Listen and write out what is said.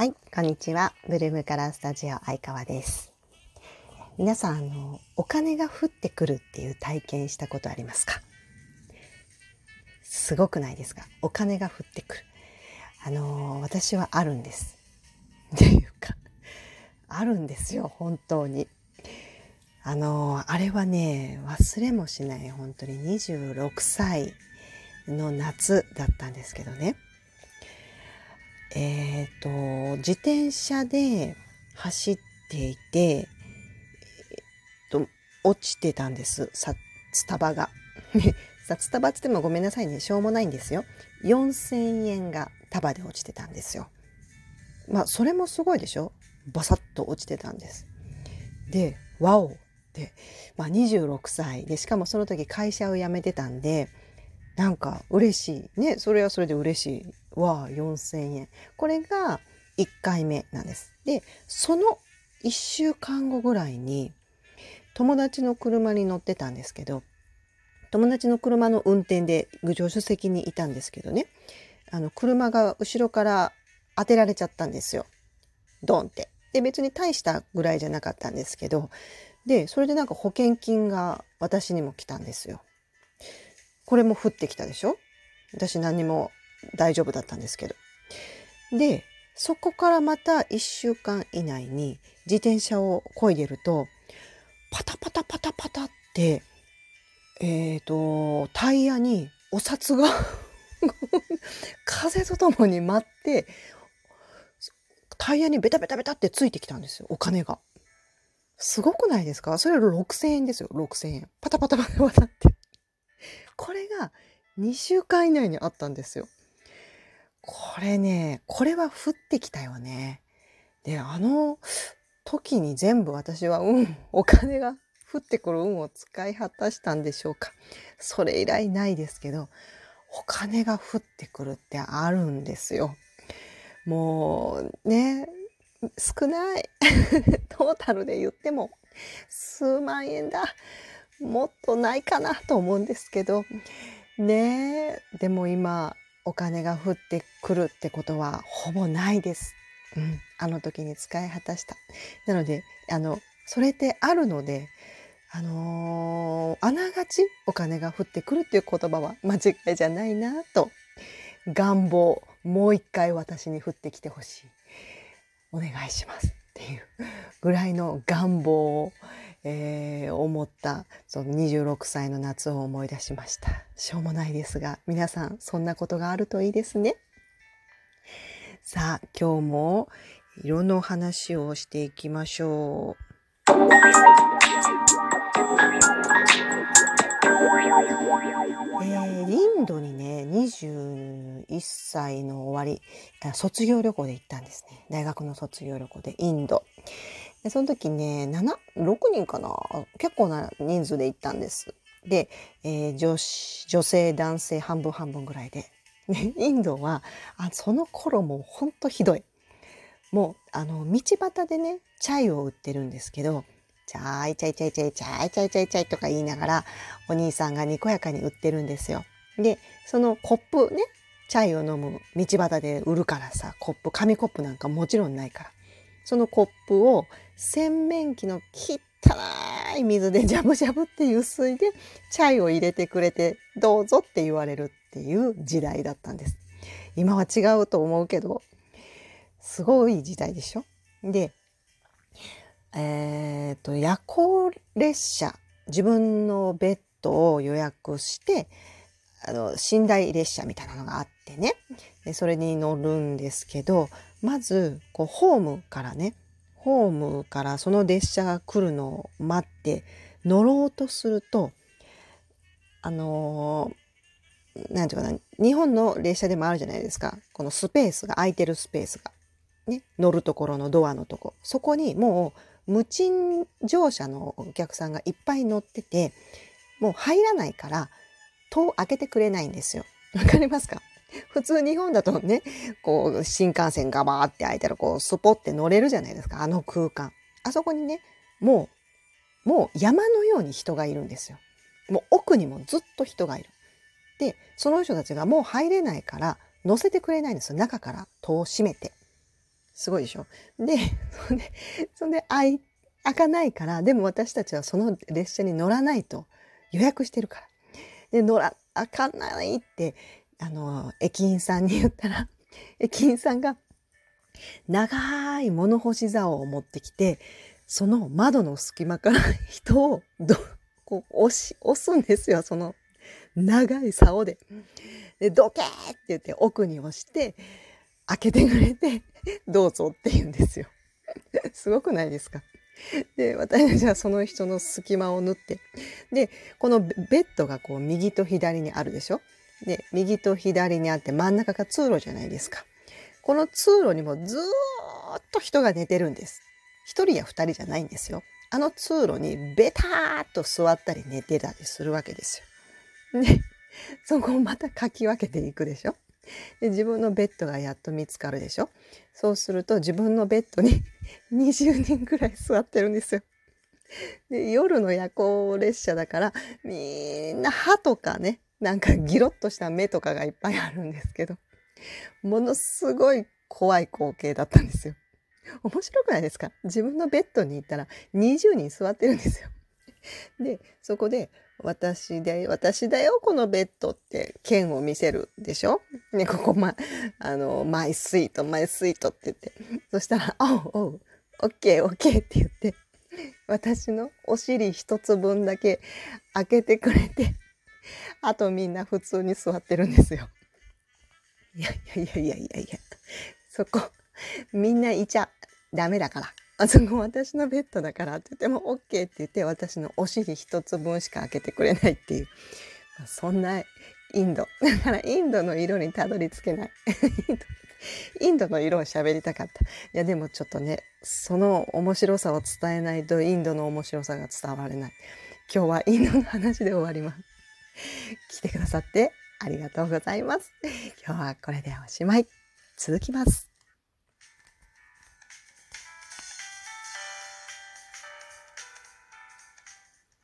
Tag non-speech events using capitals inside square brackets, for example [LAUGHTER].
はい、こんにちは。ブルームカラースタジオ相川です。皆さん、あの、お金が降ってくるっていう体験したことありますか？すごくないですか？お金が降ってくる。あの、私はあるんです。っていうか、あるんですよ、本当に。あの、あれはね、忘れもしない、本当に26歳の夏だったんですけどね。えっ、と、自転車で走っていて、えっと、落ちてたんです。さ、スタバが。[LAUGHS] さ、スタバって言ってもごめんなさいね。しょうもないんですよ。4000円が束で落ちてたんですよ。まあ、それもすごいでしょ？バサッと落ちてたんです。で、ワオって、まあ26歳で、しかもその時会社を辞めてたんで、なんか嬉しい。ね、それはそれで嬉しい。わあ、4000円。これが1回目なんです。で、その1週間後ぐらいに、友達の車に乗ってたんですけど、友達の車の運転で助手席にいたんですけどね、あの、車が後ろから当てられちゃったんですよ。ドンって。で、別に大したぐらいじゃなかったんですけど、で、それでなんか保険金が私にも来たんですよ。これも降ってきたでしょ？私何も大丈夫だったんですけど。で、そこからまた1週間以内に自転車を漕いでると、パタパタパタパタって、えっ、と、タイヤにお札が [LAUGHS] 風とともに舞って、タイヤにベタベタベタってついてきたんですよ、お金が。すごくないですか？それ6000円ですよ、6000円。パタパタパタパタって。これが2週間以内にあったんですよ。これね、これは降ってきたよね。で、あの時に全部私は運、お金が降ってくる運を使い果たしたんでしょうか。それ以来ないですけど、お金が降ってくるってあるんですよ。もうね、少ない。[LAUGHS] トータルで言っても数万円だ。もっとないかなと思うんですけど、ねえ、でも今お金が降ってくるってことはほぼないです。うん、あの時に使い果たした。なので、あの、それってあるので、あのーあながちお金が降ってくるっていう言葉は間違いじゃないなと、願望、もう一回私に降ってきてほしい。お願いしますっていうぐらいの願望を、えー思ったその26歳の夏を思い出しました。しょうもないですが、皆さんそんなことがあるといいですね。さあ、今日も色の話をしていきましょう。えーインドにね、21歳の終わり、卒業旅行で行ったんですね。大学の卒業旅行でインド。でその時ね、7、6人かな？結構な人数で行ったんです。で、えー女子、女性、男性半分半分ぐらいで。ね、インドは、あその頃もうほんとひどい。もう、あの、道端でね、チャイを売ってるんですけど、チャイチャイチャイチャイチャイチャイチャイチャイとか言いながら、お兄さんがにこやかに売ってるんですよ。で、そのコップね、チャイを飲む道端で売るからさ、コップ、紙コップなんかもちろんないから。そのコップを洗面器の汚い水でジャブジャブっていう水でチャイを入れてくれてどうぞって言われるっていう時代だったんです。今は違うと思うけど、すごい時代でしょで、えっ、と、夜行列車、自分のベッドを予約して、あの、寝台列車みたいなのがあってね。でそれに乗るんですけど、まず、こう、ホームからね、ホームからその列車が来るのを待って乗ろうとすると、あのーていうかな、日本の列車でもあるじゃないですか。このスペースが、空いてるスペースが。ね、乗るところのドアのとこ。そこにもう、無賃乗車のお客さんがいっぱい乗ってて、もう入らないから、戸を開けてくれないんですよ。わかりますか？普通日本だとね、こう、新幹線がバーって開いたら、こう、スポって乗れるじゃないですか、あの空間。あそこにね、もう、もう山のように人がいるんですよ。もう奥にもずっと人がいる。で、その人たちがもう入れないから、乗せてくれないんですよ。中から戸を閉めて。すごいでしょで、そんで、そんで、開、開かないから、でも私たちはその列車に乗らないと予約してるから。で、乗ら、開かないって、あの、駅員さんに言ったら、[LAUGHS] 駅員さんが、長い物干し竿を持ってきて、その窓の隙間から人をど、こう押し、押すんですよ、その長い竿で。で、どけーって言って奥に押して、開けてくれて、どうぞって言うんですよ。[LAUGHS] すごくないですか？で、私たちはその人の隙間を縫って、で、このベッドがこう右と左にあるでしょ？で、右と左にあって真ん中が通路じゃないですか。この通路にもずーっと人が寝てるんです。一人や二人じゃないんですよ。あの通路にベターっと座ったり寝てたりするわけですよ。で、そこをまたかき分けていくでしょで、自分のベッドがやっと見つかるでしょそうすると自分のベッドに [LAUGHS] 20人ぐらい座ってるんですよ。で、夜の夜行列車だから、みんな歯とかね、なんかギロッとした目とかがいっぱいあるんですけど、ものすごい怖い光景だったんですよ。面白くないですか？自分のベッドに行ったら20人座ってるんですよ。で、そこで、私で、私だよ、このベッドって、剣を見せるでしょ？ね、ここ、ま、あの、マイスイート、マイスイートって言って。そしたら、おうおう、オッケーオッケーって言って、私のお尻一つ分だけ開けてくれて、あとみんな普通に座ってるんですよ。いやいやいやいやいやいや、そこ、みんないちゃダメだから。あそこ私のベッドだからって言っても OK って言って私のお尻一つ分しか開けてくれないっていう。そんなインド。だからインドの色にたどり着けない。[LAUGHS] インドの色を喋りたかった。いやでもちょっとね、その面白さを伝えないとインドの面白さが伝われない。今日はインドの話で終わります。[LAUGHS] 来てくださってありがとうございます。[LAUGHS] 今日はこれでおしまい。続きます。